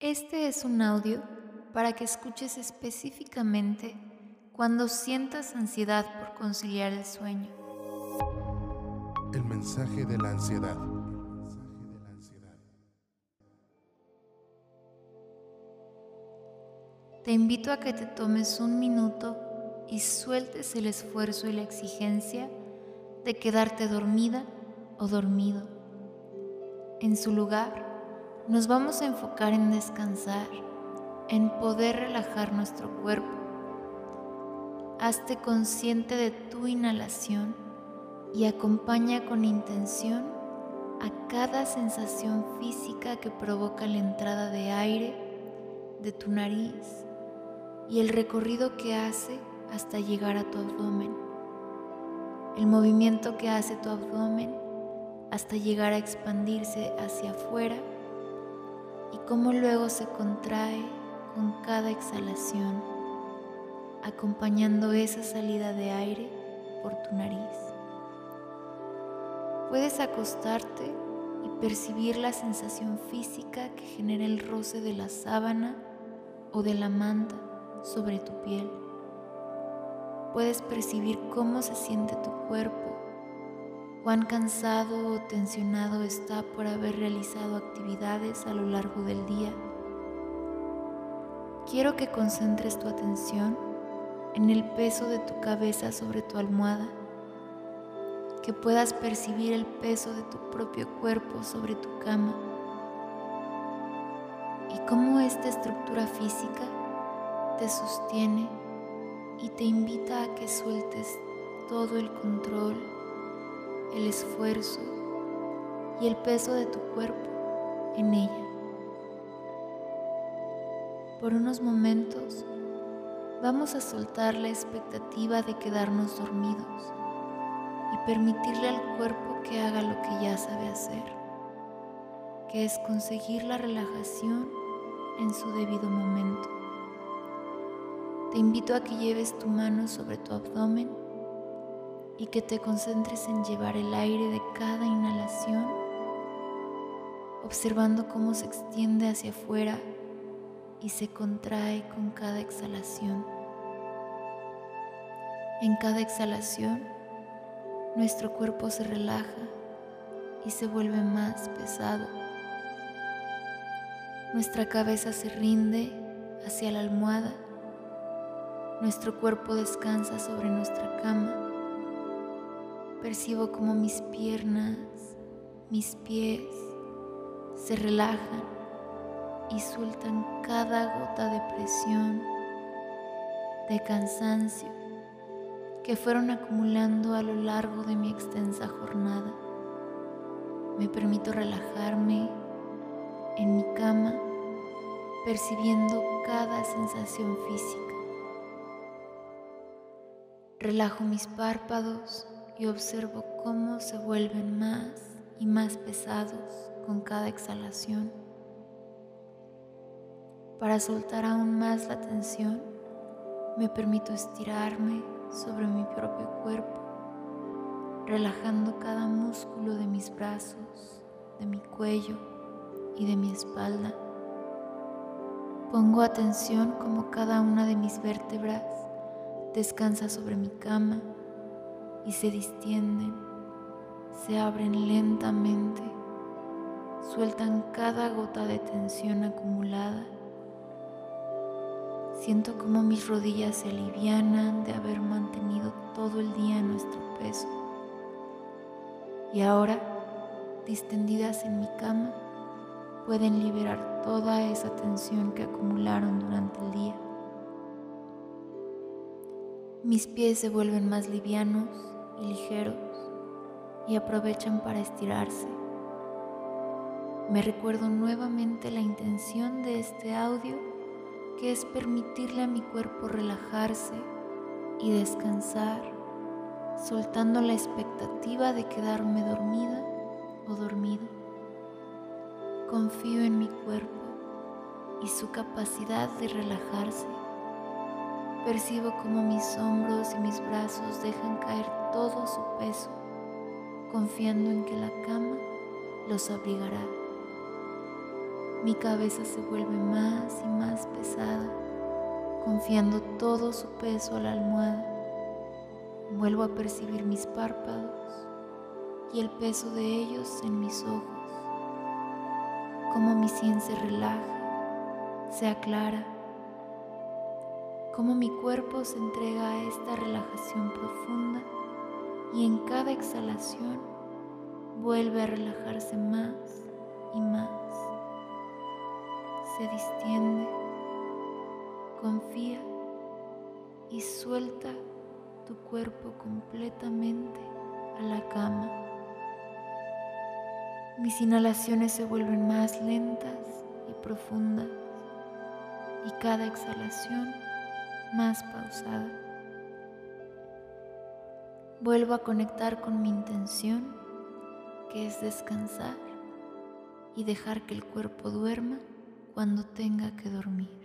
Este es un audio para que escuches específicamente cuando sientas ansiedad por conciliar el sueño. El mensaje de la ansiedad. Te invito a que te tomes un minuto y sueltes el esfuerzo y la exigencia de quedarte dormida o dormido. En su lugar, nos vamos a enfocar en descansar, en poder relajar nuestro cuerpo. Hazte consciente de tu inhalación y acompaña con intención a cada sensación física que provoca la entrada de aire de tu nariz y el recorrido que hace hasta llegar a tu abdomen. El movimiento que hace tu abdomen hasta llegar a expandirse hacia afuera cómo luego se contrae con cada exhalación, acompañando esa salida de aire por tu nariz. Puedes acostarte y percibir la sensación física que genera el roce de la sábana o de la manta sobre tu piel. Puedes percibir cómo se siente tu cuerpo, cuán cansado o tensionado está por haber realizado actividades a lo largo del día. Quiero que concentres tu atención en el peso de tu cabeza sobre tu almohada, que puedas percibir el peso de tu propio cuerpo sobre tu cama y cómo esta estructura física te sostiene y te invita a que sueltes todo el control, el esfuerzo y el peso de tu cuerpo en ella. Por unos momentos vamos a soltar la expectativa de quedarnos dormidos y permitirle al cuerpo que haga lo que ya sabe hacer, que es conseguir la relajación en su debido momento. Te invito a que lleves tu mano sobre tu abdomen y que te concentres en llevar el aire de cada inhalación, observando cómo se extiende hacia afuera y se contrae con cada exhalación. En cada exhalación, nuestro cuerpo se relaja y se vuelve más pesado. Nuestra cabeza se rinde hacia la almohada nuestro cuerpo descansa sobre nuestra cama. Percibo como mis piernas, mis pies se relajan y sueltan cada gota de presión, de cansancio que fueron acumulando a lo largo de mi extensa jornada. Me permito relajarme en mi cama, percibiendo cada sensación física. Relajo mis párpados y observo cómo se vuelven más y más pesados con cada exhalación. Para soltar aún más la tensión, me permito estirarme sobre mi propio cuerpo, relajando cada músculo de mis brazos, de mi cuello y de mi espalda. Pongo atención como cada una de mis vértebras descansa sobre mi cama y se distienden, se abren lentamente, sueltan cada gota de tensión acumulada. Siento como mis rodillas se alivianan de haber mantenido todo el día nuestro peso. Y ahora, distendidas en mi cama, pueden liberar toda esa tensión que acumularon durante el día. Mis pies se vuelven más livianos ligeros y aprovechan para estirarse. Me recuerdo nuevamente la intención de este audio que es permitirle a mi cuerpo relajarse y descansar, soltando la expectativa de quedarme dormida o dormido. Confío en mi cuerpo y su capacidad de relajarse Percibo como mis hombros y mis brazos dejan caer todo su peso, confiando en que la cama los abrigará. Mi cabeza se vuelve más y más pesada, confiando todo su peso a la almohada. Vuelvo a percibir mis párpados y el peso de ellos en mis ojos, como mi sien se relaja, se aclara, como mi cuerpo se entrega a esta relajación profunda y en cada exhalación vuelve a relajarse más y más. Se distiende, confía y suelta tu cuerpo completamente a la cama. Mis inhalaciones se vuelven más lentas y profundas y cada exhalación más pausada. Vuelvo a conectar con mi intención, que es descansar y dejar que el cuerpo duerma cuando tenga que dormir.